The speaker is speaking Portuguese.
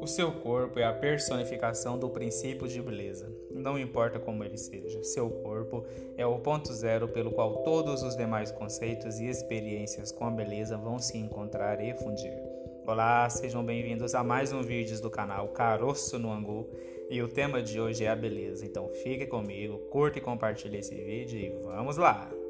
O seu corpo é a personificação do princípio de beleza. Não importa como ele seja, seu corpo é o ponto zero pelo qual todos os demais conceitos e experiências com a beleza vão se encontrar e fundir. Olá, sejam bem-vindos a mais um vídeo do canal Caroço no Angu e o tema de hoje é a beleza. Então fique comigo, curta e compartilhe esse vídeo e vamos lá!